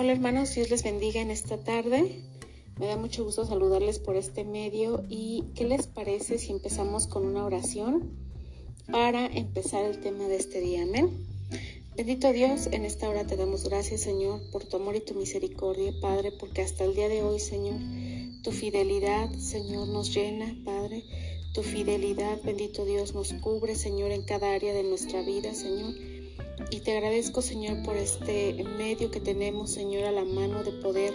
Hola hermanos, Dios les bendiga en esta tarde. Me da mucho gusto saludarles por este medio y ¿qué les parece si empezamos con una oración para empezar el tema de este día? Amén. Bendito Dios, en esta hora te damos gracias Señor por tu amor y tu misericordia, Padre, porque hasta el día de hoy, Señor, tu fidelidad, Señor, nos llena, Padre. Tu fidelidad, bendito Dios, nos cubre, Señor, en cada área de nuestra vida, Señor. Y te agradezco, Señor, por este medio que tenemos, Señor, a la mano de poder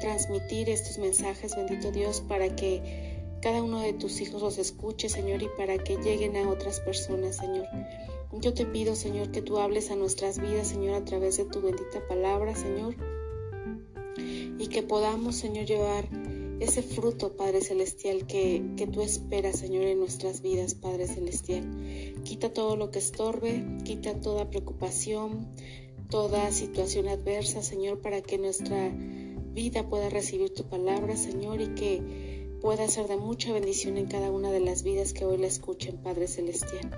transmitir estos mensajes, bendito Dios, para que cada uno de tus hijos los escuche, Señor, y para que lleguen a otras personas, Señor. Yo te pido, Señor, que tú hables a nuestras vidas, Señor, a través de tu bendita palabra, Señor, y que podamos, Señor, llevar ese fruto, Padre Celestial, que, que tú esperas, Señor, en nuestras vidas, Padre Celestial. Quita todo lo que estorbe, quita toda preocupación, toda situación adversa, Señor, para que nuestra vida pueda recibir tu palabra, Señor, y que pueda ser de mucha bendición en cada una de las vidas que hoy la escuchen, Padre Celestial.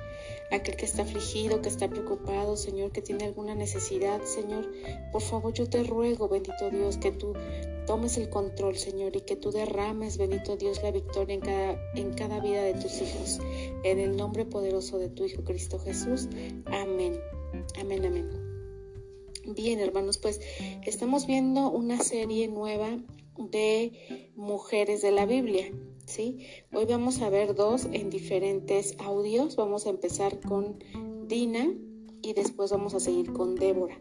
Aquel que está afligido, que está preocupado, Señor, que tiene alguna necesidad, Señor, por favor yo te ruego, bendito Dios, que tú tomes el control, Señor, y que tú derrames, bendito Dios, la victoria en cada, en cada vida de tus hijos. En el nombre poderoso de tu Hijo Cristo Jesús. Amén. Amén, amén. Bien, hermanos, pues estamos viendo una serie nueva de mujeres de la Biblia. ¿sí? Hoy vamos a ver dos en diferentes audios. Vamos a empezar con Dina y después vamos a seguir con Débora.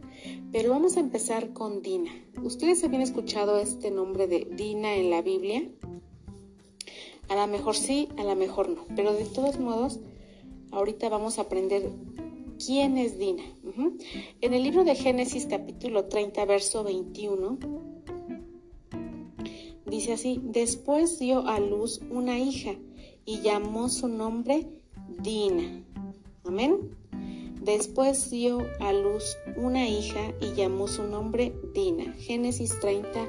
Pero vamos a empezar con Dina. ¿Ustedes habían escuchado este nombre de Dina en la Biblia? A lo mejor sí, a lo mejor no. Pero de todos modos, ahorita vamos a aprender quién es Dina. En el libro de Génesis capítulo 30, verso 21 Dice así, después dio a luz una hija y llamó su nombre Dina. Amén. Después dio a luz una hija y llamó su nombre Dina. Génesis 30,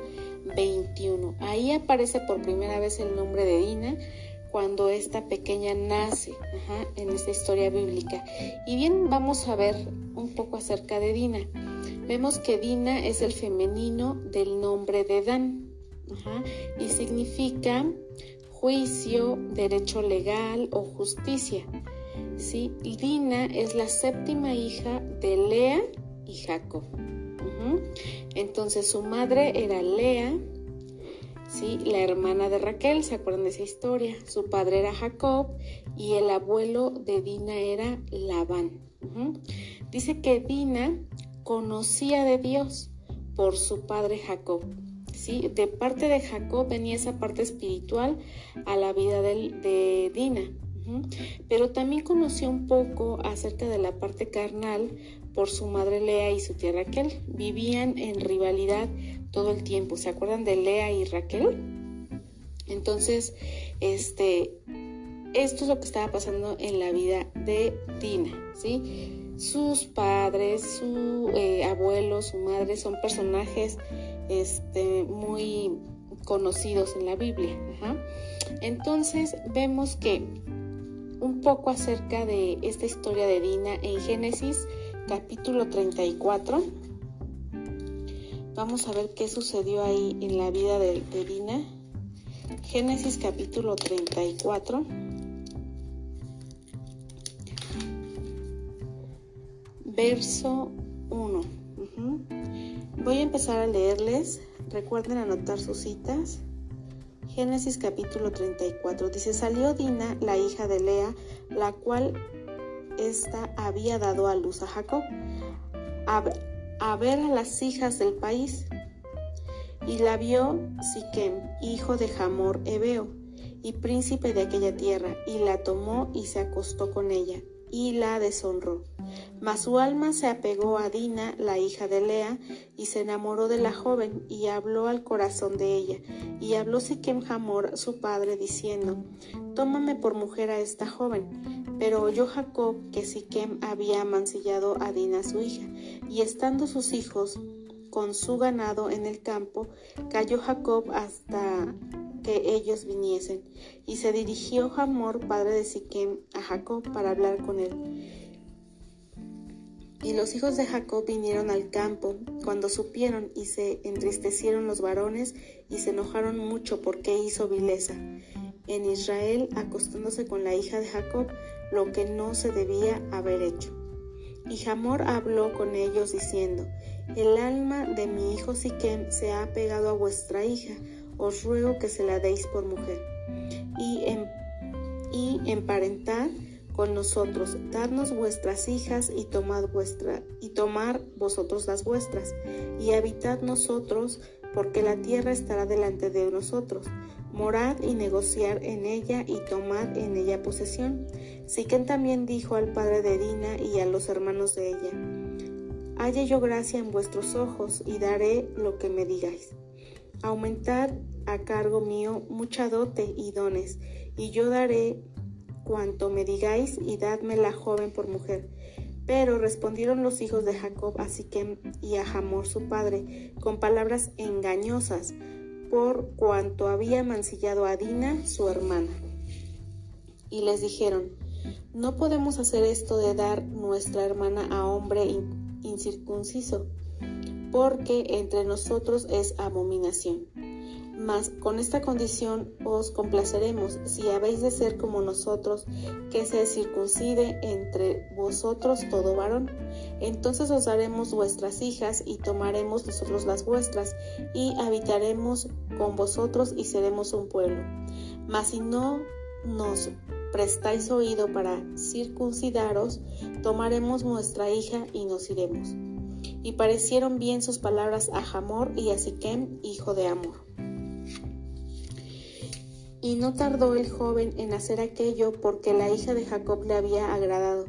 21. Ahí aparece por primera vez el nombre de Dina cuando esta pequeña nace en esta historia bíblica. Y bien, vamos a ver un poco acerca de Dina. Vemos que Dina es el femenino del nombre de Dan y significa juicio, derecho legal o justicia. ¿Sí? Dina es la séptima hija de Lea y Jacob. Entonces su madre era Lea, ¿sí? la hermana de Raquel, ¿se acuerdan de esa historia? Su padre era Jacob y el abuelo de Dina era Labán. Dice que Dina conocía de Dios por su padre Jacob. De parte de Jacob venía esa parte espiritual a la vida de, Dina. Pero también conoció un poco acerca de la parte carnal por su madre Lea y su tía Raquel. Vivían en rivalidad todo el tiempo. ¿Se acuerdan de Lea y Raquel? Entonces, este, esto es lo que estaba pasando en la vida de Dina, ¿sí? Sus padres, su eh, abuelo, su madre son personajes este, muy conocidos en la Biblia. Entonces vemos que un poco acerca de esta historia de Dina en Génesis capítulo 34. Vamos a ver qué sucedió ahí en la vida de, Dina. Génesis capítulo 34. Verso 1. Voy a empezar a leerles. Recuerden anotar sus citas. Génesis capítulo 34. Dice, salió Dina, la hija de Lea, la cual ésta había dado a luz a Jacob, a, ver a las hijas del país. Y la vio Siquem, hijo de Hamor Ebeo, y príncipe de aquella tierra, y la tomó y se acostó con ella, y la deshonró. Mas su alma se apegó a Dina, la hija de Lea, y se enamoró de la joven, y habló al corazón de ella. Y habló Siquem Hamor, su padre, diciendo, Tómame por mujer a esta joven. Pero oyó Jacob que Siquem había amancillado a Dina su hija, y estando sus hijos con su ganado en el campo, cayó Jacob hasta que ellos viniesen. Y se dirigió Hamor, padre de Siquem, a Jacob para hablar con él. Y los hijos de Jacob vinieron al campo cuando supieron y se entristecieron los varones y se enojaron mucho porque hizo vileza en Israel acostándose con la hija de Jacob, lo que no se debía haber hecho. Y Hamor habló con ellos diciendo, El alma de mi hijo Siquem se ha pegado a vuestra hija, os ruego que se la deis por mujer. Y, en, y emparentad con nosotros, dadnos vuestras hijas y tomad vuestra, y tomar vosotros las vuestras, y habitad nosotros, porque la tierra estará delante de nosotros. Morad y negociar en ella y tomad en ella posesión. Siquén también dijo al padre de Dina y a los hermanos de ella, Halle yo gracia en vuestros ojos y daré lo que me digáis. Aumentad a cargo mío mucha dote y dones, y yo daré cuanto me digáis y dadme la joven por mujer. Pero respondieron los hijos de Jacob a Siquem y a Hamor su padre con palabras engañosas, por cuanto había mancillado a Dina su hermana. Y les dijeron, no podemos hacer esto de dar nuestra hermana a hombre incircunciso, porque entre nosotros es abominación. Mas con esta condición os complaceremos, si habéis de ser como nosotros, que se circuncide entre vosotros todo varón. Entonces os daremos vuestras hijas y tomaremos nosotros las vuestras, y habitaremos con vosotros y seremos un pueblo. Mas si no nos prestáis oído para circuncidaros, tomaremos nuestra hija y nos iremos. Y parecieron bien sus palabras a Hamor y a Siquem, hijo de Amor. Y no tardó el joven en hacer aquello porque la hija de Jacob le había agradado,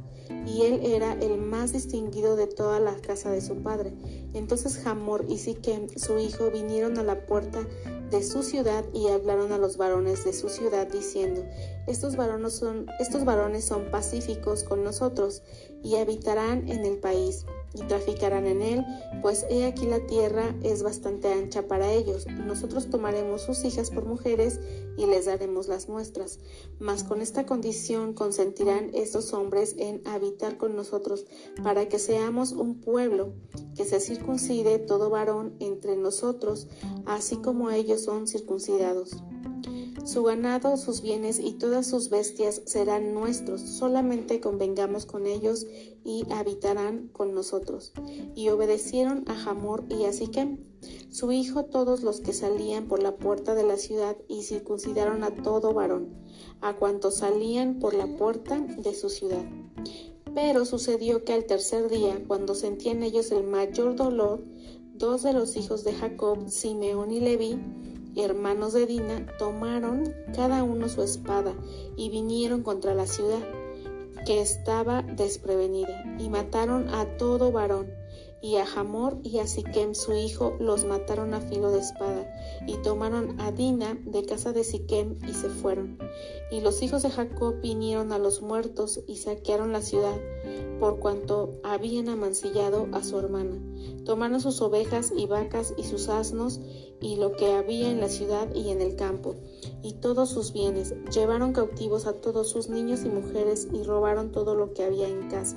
y él era el más distinguido de toda la casa de su padre. Entonces Hamor y Siquem, su hijo, vinieron a la puerta de su ciudad y hablaron a los varones de su ciudad diciendo, estos varones son, estos varones son pacíficos con nosotros y habitarán en el país y traficarán en él, pues he aquí la tierra es bastante ancha para ellos. Nosotros tomaremos sus hijas por mujeres y les daremos las nuestras. Mas con esta condición consentirán estos hombres en habitar con nosotros, para que seamos un pueblo, que se circuncide todo varón entre nosotros, así como ellos son circuncidados. Su ganado, sus bienes y todas sus bestias serán nuestros, solamente convengamos con ellos y habitarán con nosotros. Y obedecieron a Hamor y a Siquem, su hijo, todos los que salían por la puerta de la ciudad y circuncidaron a todo varón, a cuantos salían por la puerta de su ciudad. Pero sucedió que al tercer día, cuando sentían ellos el mayor dolor, dos de los hijos de Jacob, Simeón y Leví, hermanos de Dina, tomaron cada uno su espada y vinieron contra la ciudad, que estaba desprevenida, y mataron a todo varón, y a Hamor y a Siquem su hijo los mataron a filo de espada, y tomaron a Dina de casa de Siquem y se fueron. Y los hijos de Jacob vinieron a los muertos y saquearon la ciudad, por cuanto habían amancillado a su hermana. Tomaron sus ovejas y vacas y sus asnos y lo que había en la ciudad y en el campo, y todos sus bienes. Llevaron cautivos a todos sus niños y mujeres y robaron todo lo que había en casa.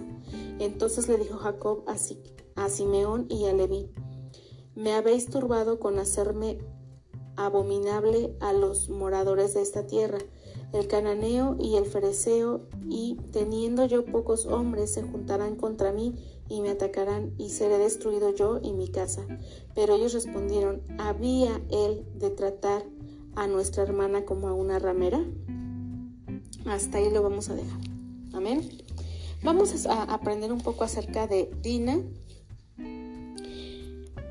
Entonces le dijo Jacob a Siquem a Simeón y a Leví. Me habéis turbado con hacerme abominable a los moradores de esta tierra, el cananeo y el fereceo, y teniendo yo pocos hombres se juntarán contra mí y me atacarán, y seré destruido yo y mi casa. Pero ellos respondieron, ¿había él de tratar a nuestra hermana como a una ramera? Hasta ahí lo vamos a dejar. Amén. Vamos a aprender un poco acerca de Dina,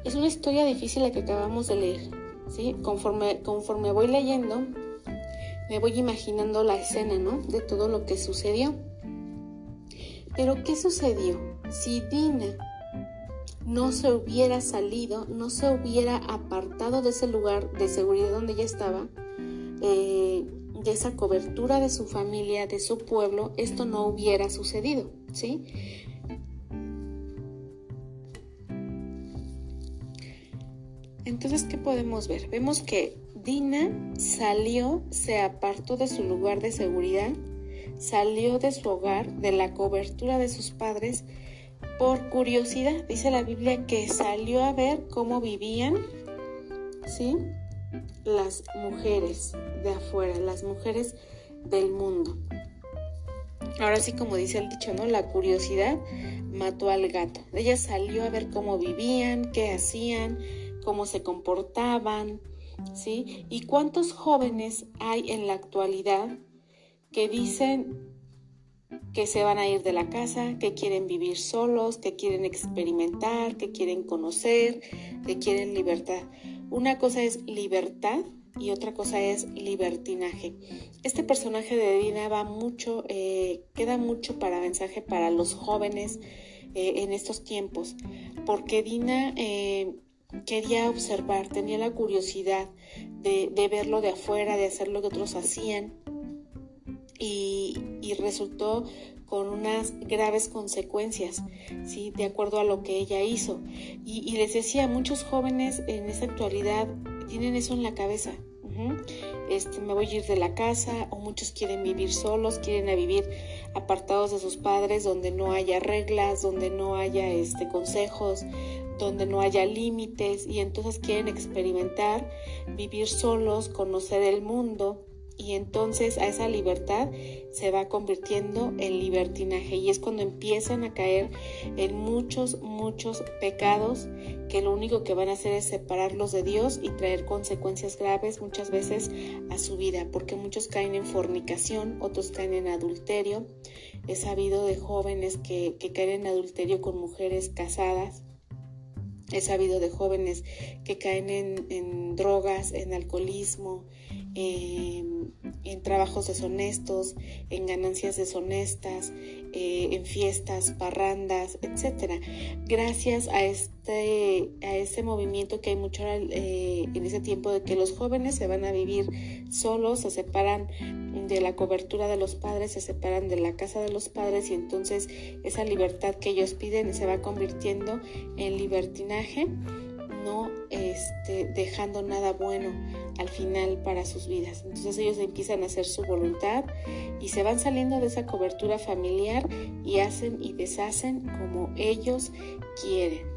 es una historia difícil la que acabamos de leer, ¿sí? Conforme, conforme voy leyendo, me voy imaginando la escena, ¿no? De todo lo que sucedió. Pero ¿qué sucedió? Si Dina no se hubiera salido, no se hubiera apartado de ese lugar de seguridad donde ella estaba, eh, de esa cobertura de su familia, de su pueblo, esto no hubiera sucedido, ¿sí? Entonces, ¿qué podemos ver? Vemos que Dina salió, se apartó de su lugar de seguridad, salió de su hogar, de la cobertura de sus padres, por curiosidad. Dice la Biblia que salió a ver cómo vivían, ¿sí? Las mujeres de afuera, las mujeres del mundo. Ahora sí, como dice el dicho, ¿no? La curiosidad mató al gato. Ella salió a ver cómo vivían, qué hacían, cómo se comportaban, ¿sí? Y cuántos jóvenes hay en la actualidad que dicen que se van a ir de la casa, que quieren vivir solos, que quieren experimentar, que quieren conocer, que quieren libertad. Una cosa es libertad y otra cosa es libertinaje. Este personaje de Dina va mucho, eh, queda mucho para mensaje para los jóvenes eh, en estos tiempos, porque Dina eh, quería observar, tenía la curiosidad de, de verlo de afuera, de hacer lo que otros hacían y, resultó con unas graves consecuencias, ¿sí? de acuerdo a lo que ella hizo. Y, les decía, muchos jóvenes en esa actualidad tienen eso en la cabeza. Este, me voy a ir de la casa o muchos quieren vivir solos, quieren vivir apartados de sus padres donde no haya reglas, donde no haya este, consejos, donde no haya límites y entonces quieren experimentar, vivir solos, conocer el mundo y entonces a esa libertad se va convirtiendo en libertinaje y es cuando empiezan a caer en muchos, muchos pecados que lo único que van a hacer es separarlos de Dios y traer consecuencias graves muchas veces a su vida, porque muchos caen en fornicación, otros caen en adulterio. He sabido de jóvenes que, caen en adulterio con mujeres casadas. He sabido de jóvenes que caen en, en drogas, en alcoholismo, en, trabajos deshonestos, en ganancias deshonestas, eh, en fiestas, parrandas, etcétera. Gracias a este, a este movimiento que hay mucho eh, en ese tiempo de que los jóvenes se van a vivir solos, se separan de la cobertura de los padres, se separan de la casa de los padres y entonces esa libertad que ellos piden se va convirtiendo en libertinaje no este, dejando nada bueno al final para sus vidas. Entonces ellos empiezan a hacer su voluntad y se van saliendo de esa cobertura familiar y hacen y deshacen como ellos quieren.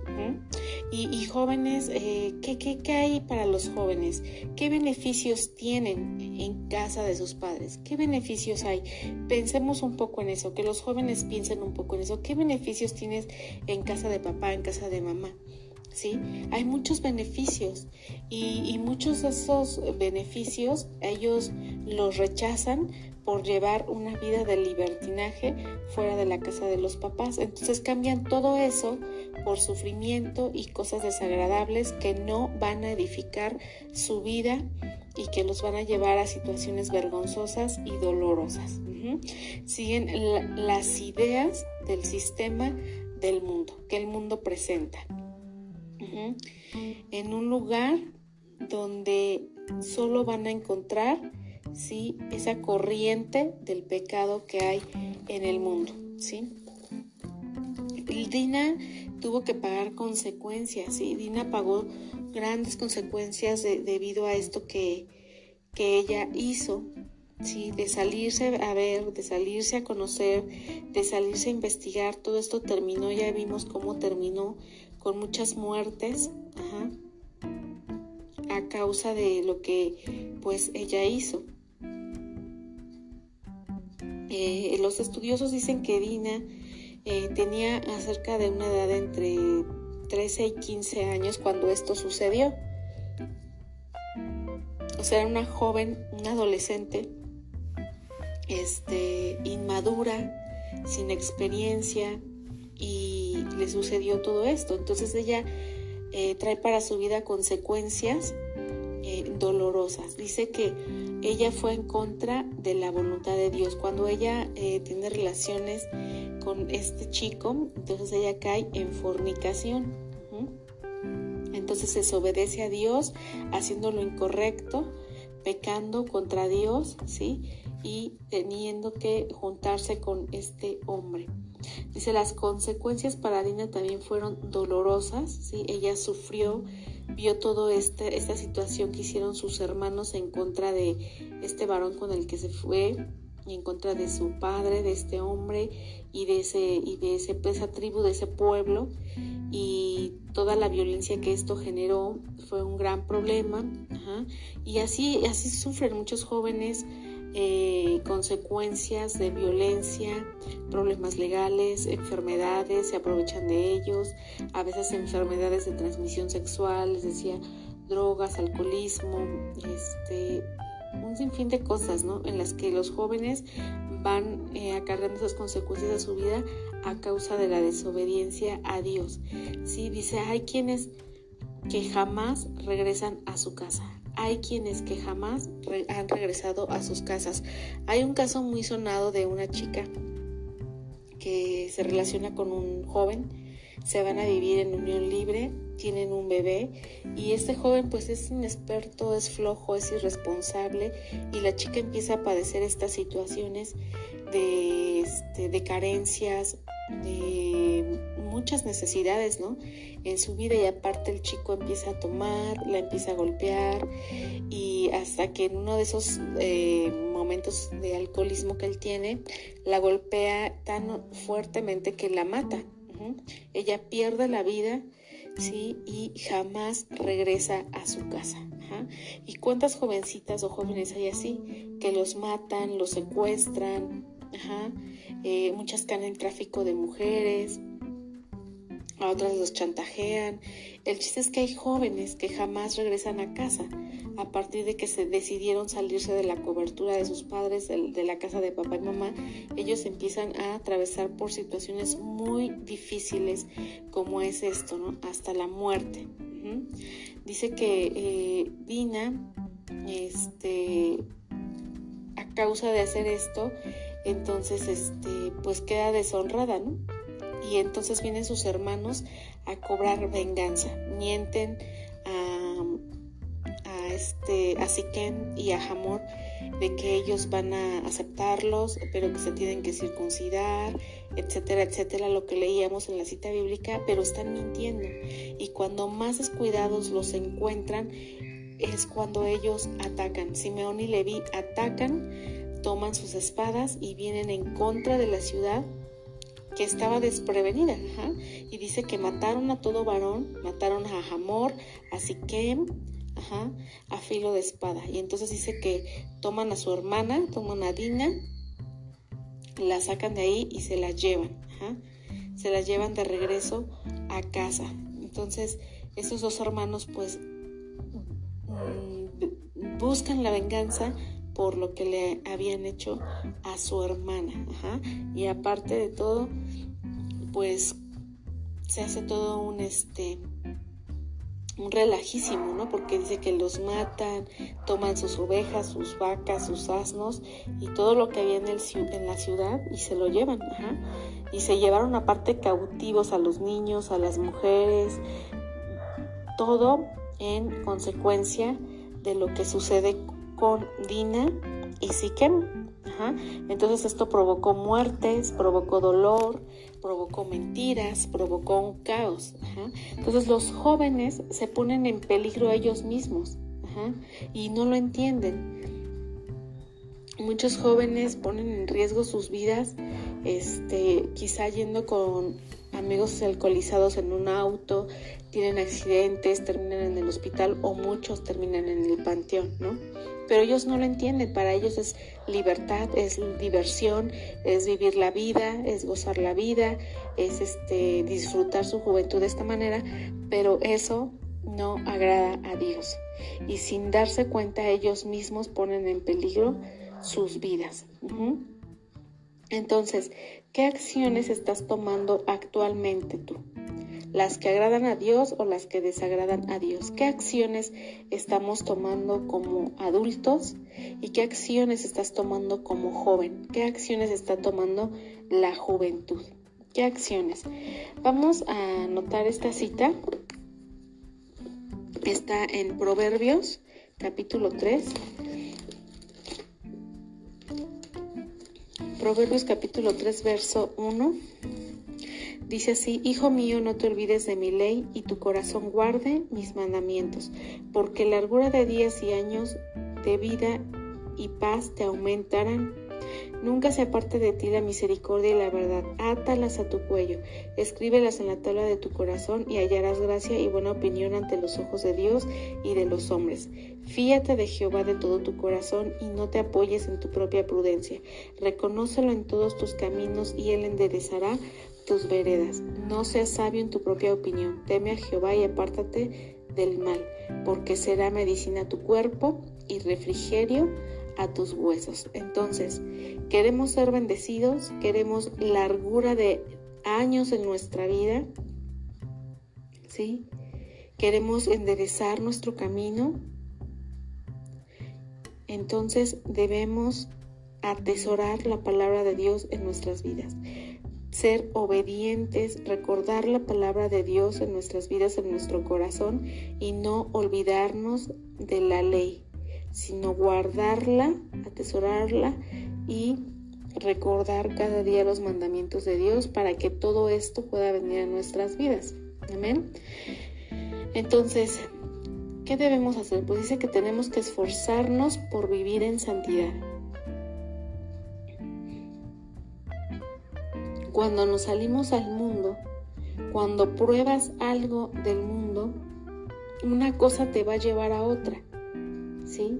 Y, jóvenes, eh, ¿qué, qué, qué hay para los jóvenes? ¿Qué beneficios tienen en casa de sus padres? ¿Qué beneficios hay? Pensemos un poco en eso, que los jóvenes piensen un poco en eso. ¿Qué beneficios tienes en casa de papá, en casa de mamá? ¿Sí? Hay muchos beneficios y, muchos de esos beneficios ellos los rechazan por llevar una vida de libertinaje fuera de la casa de los papás. Entonces cambian todo eso por sufrimiento y cosas desagradables que no van a edificar su vida y que los van a llevar a situaciones vergonzosas y dolorosas. Siguen las ideas del sistema del mundo, que el mundo presenta en un lugar donde solo van a encontrar ¿sí? esa corriente del pecado que hay en el mundo. ¿sí? Dina tuvo que pagar consecuencias, ¿sí? Dina pagó grandes consecuencias debido a esto que, que ella hizo, ¿sí? de salirse a ver, de salirse a conocer, de salirse a investigar, todo esto terminó, ya vimos cómo terminó con muchas muertes a causa de lo que pues ella hizo. Eh, los estudiosos dicen que Dina eh, tenía acerca de una edad entre 13 y 15 años cuando esto sucedió. O sea, era una joven, una adolescente, este, inmadura, sin experiencia y le sucedió todo esto. Entonces ella eh, trae para su vida consecuencias eh, dolorosas. Dice que ella fue en contra de la voluntad de Dios. Cuando ella eh, tiene relaciones con este chico, entonces ella cae en fornicación. Entonces desobedece a Dios, haciendo lo incorrecto, pecando contra Dios, ¿sí? Y teniendo que juntarse con este hombre. Dice, las consecuencias para Dina también fueron dolorosas, ¿sí? Ella sufrió, vio toda este, esta situación que hicieron sus hermanos en contra de este varón con el que se fue y en contra de su padre, de este hombre y de ese y de ese, pues, esa tribu, de ese pueblo y toda la violencia que esto generó fue un gran problema y así así sufren muchos jóvenes eh, consecuencias de violencia, problemas legales, enfermedades, se aprovechan de ellos, a veces enfermedades de transmisión sexual, les decía, drogas, alcoholismo, este, un sinfín de cosas, ¿no? En las que los jóvenes van eh, acarreando esas consecuencias de su vida a causa de la desobediencia a Dios. Sí, dice, hay quienes que jamás regresan a su casa. Hay quienes que jamás han regresado a sus casas. Hay un caso muy sonado de una chica que se relaciona con un joven, se van a vivir en unión libre, tienen un bebé y este joven pues es inexperto, es flojo, es irresponsable y la chica empieza a padecer estas situaciones de, este, de carencias, de muchas necesidades, ¿no? En su vida y aparte el chico empieza a tomar, la empieza a golpear y hasta que en uno de esos eh, momentos de alcoholismo que él tiene, la golpea tan fuertemente que la mata. Ella pierde la vida, ¿sí? Y jamás regresa a su casa. ¿Y cuántas jovencitas o jóvenes hay así? Que los matan, los secuestran, eh, muchas caen en tráfico de mujeres, a otras los chantajean. El chiste es que hay jóvenes que jamás regresan a casa a partir de que se decidieron salirse de la cobertura de sus padres, de, la casa de papá y mamá. Ellos empiezan a atravesar por situaciones muy difíciles como es esto, ¿no? Hasta la muerte. Dice que eh, Dina, este, a causa de hacer esto, entonces este pues queda deshonrada, ¿no? Y entonces vienen sus hermanos a cobrar venganza, mienten a, a este a Siquem y a Hamor de que ellos van a aceptarlos, pero que se tienen que circuncidar, etcétera, etcétera, lo que leíamos en la cita bíblica, pero están mintiendo. Y cuando más descuidados los encuentran, es cuando ellos atacan. Simeón y Leví atacan toman sus espadas y vienen en contra de la ciudad que estaba desprevenida. Y dice que mataron a todo varón, mataron a Hamor, a Siquem, a filo de espada. Y entonces dice que toman a su hermana, toman a Dina, la sacan de ahí y se la llevan. Se la llevan de regreso a casa. Entonces, esos dos hermanos pues mm, buscan la venganza por lo que le habían hecho a su hermana. Y aparte de todo, pues se hace todo un este un relajísimo, ¿no? Porque dice que los matan, toman sus ovejas, sus vacas, sus asnos y todo lo que había en, el, en la ciudad y se lo llevan, Y se llevaron aparte cautivos a los niños, a las mujeres, todo en consecuencia de lo que sucede Dina y Siquem. Entonces esto provocó muertes, provocó dolor, provocó mentiras, provocó un caos. Entonces los jóvenes se ponen en peligro ellos mismos y no lo entienden. Muchos jóvenes ponen en riesgo sus vidas, este, quizá yendo con amigos alcoholizados en un auto, tienen accidentes, terminan en el hospital o muchos terminan en el panteón, ¿no? pero ellos no lo entienden. Para ellos es libertad, es diversión, es vivir la vida, es gozar la vida, es este disfrutar su juventud de esta manera, pero eso no agrada a Dios. Y sin darse cuenta ellos mismos ponen en peligro sus vidas. Entonces, ¿qué acciones estás tomando actualmente tú? las que agradan a Dios o las que desagradan a Dios. ¿Qué acciones estamos tomando como adultos y qué acciones estás tomando como joven? ¿Qué acciones está tomando la juventud? ¿Qué acciones? Vamos a anotar esta cita. Está en Proverbios capítulo 3. Proverbios capítulo 3 verso 1 Dice así, Hijo mío, no te olvides de mi ley y tu corazón guarde mis mandamientos, porque largura de días y años de vida y paz te aumentarán. Nunca se aparte de ti la misericordia y la verdad. Átalas a tu cuello, escríbelas en la tabla de tu corazón y hallarás gracia y buena opinión ante los ojos de Dios y de los hombres. Fíate de Jehová de todo tu corazón y no te apoyes en tu propia prudencia. Reconócelo en todos tus caminos y él enderezará tus veredas. No seas sabio en tu propia opinión. Teme a Jehová y apártate del mal, porque será medicina a tu cuerpo y refrigerio a tus huesos. Entonces, queremos ser bendecidos, queremos largura de años en nuestra vida, ¿sí? Queremos enderezar nuestro camino. Entonces debemos atesorar la palabra de Dios en nuestras vidas ser obedientes, recordar la palabra de Dios en nuestras vidas, en nuestro corazón y no olvidarnos de la ley, sino guardarla, atesorarla y recordar cada día los mandamientos de Dios para que todo esto pueda venir a nuestras vidas. Amén. Entonces, ¿qué debemos hacer? Pues dice que tenemos que esforzarnos por vivir en santidad. Cuando nos salimos al mundo, cuando pruebas algo del mundo, una cosa te va a llevar a otra, ¿sí?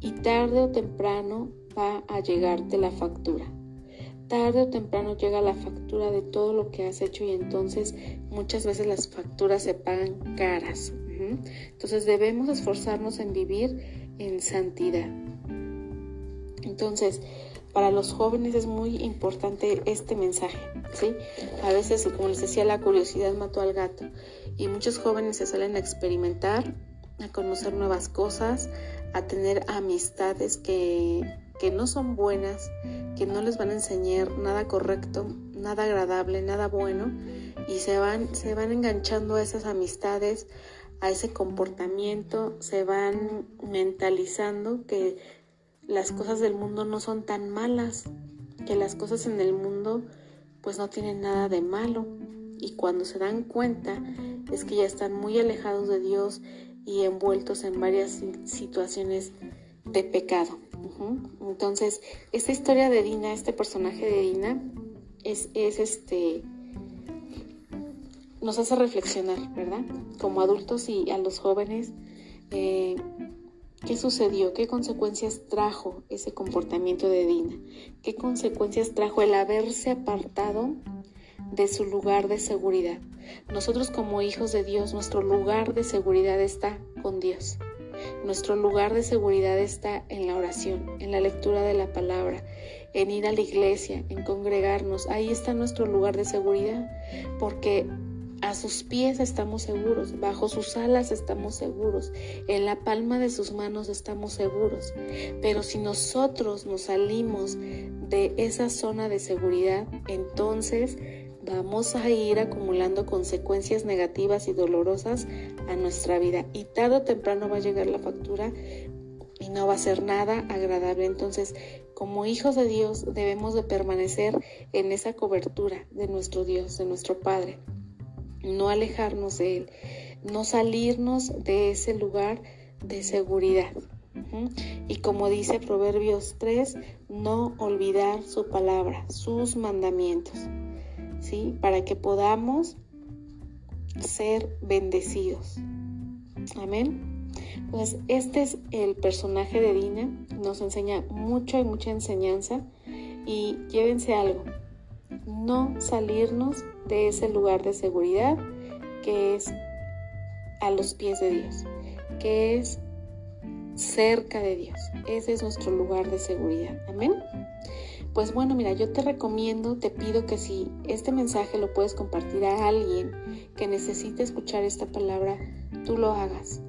Y tarde o temprano va a llegarte la factura. Tarde o temprano llega la factura de todo lo que has hecho y entonces muchas veces las facturas se pagan caras. Entonces debemos esforzarnos en vivir en santidad. Entonces, para los jóvenes es muy importante este mensaje, ¿sí? A veces, como les decía, la curiosidad mató al gato y muchos jóvenes se salen a experimentar, a conocer nuevas cosas, a tener amistades que, que no son buenas, que no les van a enseñar nada correcto, nada agradable, nada bueno y se van, se van enganchando a esas amistades, a ese comportamiento, se van mentalizando que las cosas del mundo no son tan malas, que las cosas en el mundo pues no tienen nada de malo. Y cuando se dan cuenta es que ya están muy alejados de Dios y envueltos en varias situaciones de pecado. Entonces, esta historia de Dina, este personaje de Dina, es, es este nos hace reflexionar, ¿verdad? Como adultos y a los jóvenes, eh, ¿Qué sucedió? ¿Qué consecuencias trajo ese comportamiento de Dina? ¿Qué consecuencias trajo el haberse apartado de su lugar de seguridad? Nosotros como hijos de Dios, nuestro lugar de seguridad está con Dios. Nuestro lugar de seguridad está en la oración, en la lectura de la palabra, en ir a la iglesia, en congregarnos. Ahí está nuestro lugar de seguridad, porque a sus pies estamos seguros, bajo sus alas estamos seguros, en la palma de sus manos estamos seguros. Pero si nosotros nos salimos de esa zona de seguridad, entonces vamos a ir acumulando consecuencias negativas y dolorosas a nuestra vida. Y tarde o temprano va a llegar la factura y no va a ser nada agradable. Entonces, como hijos de Dios, debemos de permanecer en esa cobertura de nuestro Dios, de nuestro Padre no alejarnos de Él, no salirnos de ese lugar de seguridad. Y como dice Proverbios 3, no olvidar su palabra, sus mandamientos, ¿sí? Para que podamos ser bendecidos. Amén. Pues este es el personaje de Dina, nos enseña mucho y mucha enseñanza y llévense algo, no salirnos de ese lugar de seguridad que es a los pies de Dios, que es cerca de Dios. Ese es nuestro lugar de seguridad. Amén. Pues bueno, mira, yo te recomiendo, te pido que si este mensaje lo puedes compartir a alguien que necesite escuchar esta palabra, tú lo hagas.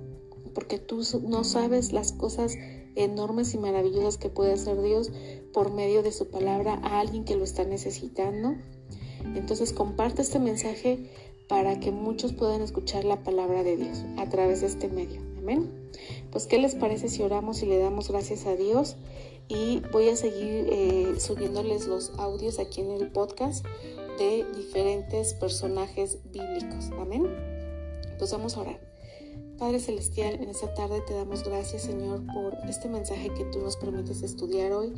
Porque tú no sabes las cosas enormes y maravillosas que puede hacer Dios por medio de su palabra a alguien que lo está necesitando. Entonces comparte este mensaje para que muchos puedan escuchar la palabra de Dios a través de este medio. Amén. Pues, ¿qué les parece si oramos y le damos gracias a Dios? Y voy a seguir eh, subiéndoles los audios aquí en el podcast de diferentes personajes bíblicos. Amén. Pues vamos a orar. Padre Celestial, en esta tarde te damos gracias, Señor, por este mensaje que tú nos permites estudiar hoy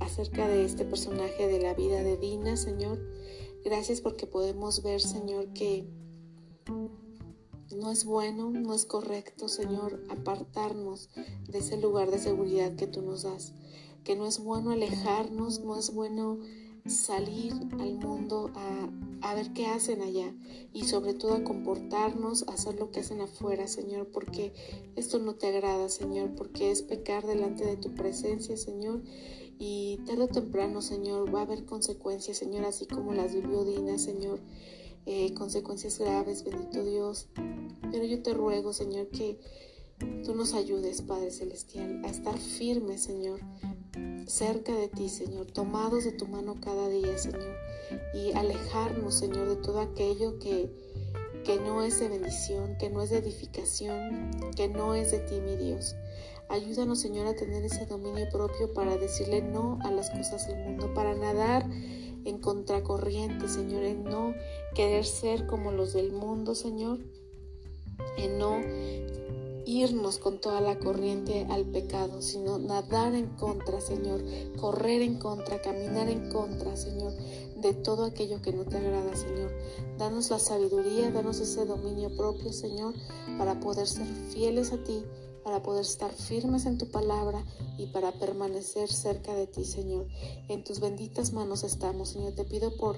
acerca de este personaje de la vida de Dina, Señor. Gracias porque podemos ver, Señor, que no es bueno, no es correcto, Señor, apartarnos de ese lugar de seguridad que tú nos das. Que no es bueno alejarnos, no es bueno salir al mundo a, a, ver qué hacen allá y sobre todo a comportarnos, a hacer lo que hacen afuera, Señor, porque esto no te agrada, Señor, porque es pecar delante de tu presencia, Señor. Y tarde o temprano, Señor, va a haber consecuencias, Señor, así como las vivió Dina, Señor. Eh, consecuencias graves, bendito Dios. Pero yo te ruego, Señor, que tú nos ayudes, Padre Celestial, a estar firmes, Señor, cerca de ti, Señor, tomados de tu mano cada día, Señor, y alejarnos, Señor, de todo aquello que, que no es de bendición, que no es de edificación, que no es de ti, mi Dios. Ayúdanos, Señor, a tener ese dominio propio para decirle no a las cosas del mundo, para nadar en contracorriente, Señor, en no querer ser como los del mundo, Señor, en no irnos con toda la corriente al pecado, sino nadar en contra, Señor, correr en contra, caminar en contra, Señor, de todo aquello que no te agrada, Señor. Danos la sabiduría, danos ese dominio propio, Señor, para poder ser fieles a ti para poder estar firmes en tu palabra y para permanecer cerca de ti, Señor. En tus benditas manos estamos, Señor. Te pido por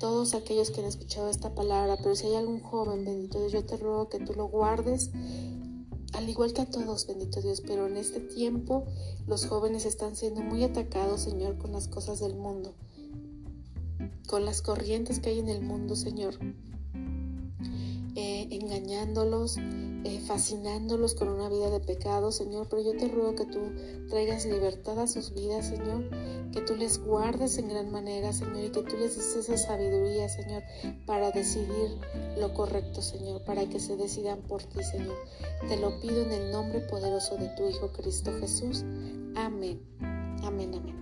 todos aquellos que han escuchado esta palabra, pero si hay algún joven, bendito yo te ruego que tú lo guardes al igual que a todos, bendito Dios, pero en este tiempo los jóvenes están siendo muy atacados, Señor, con las cosas del mundo, con las corrientes que hay en el mundo, Señor, eh, engañándolos, eh, fascinándolos con una vida de pecado, Señor, pero yo te ruego que tú traigas libertad a sus vidas, Señor, que tú les guardes en gran manera, Señor, y que tú les des esa sabiduría, Señor, para decidir lo correcto, Señor, para que se decidan por ti, Señor. Te lo pido en el nombre poderoso de tu Hijo Cristo Jesús. Amén. Amén, amén.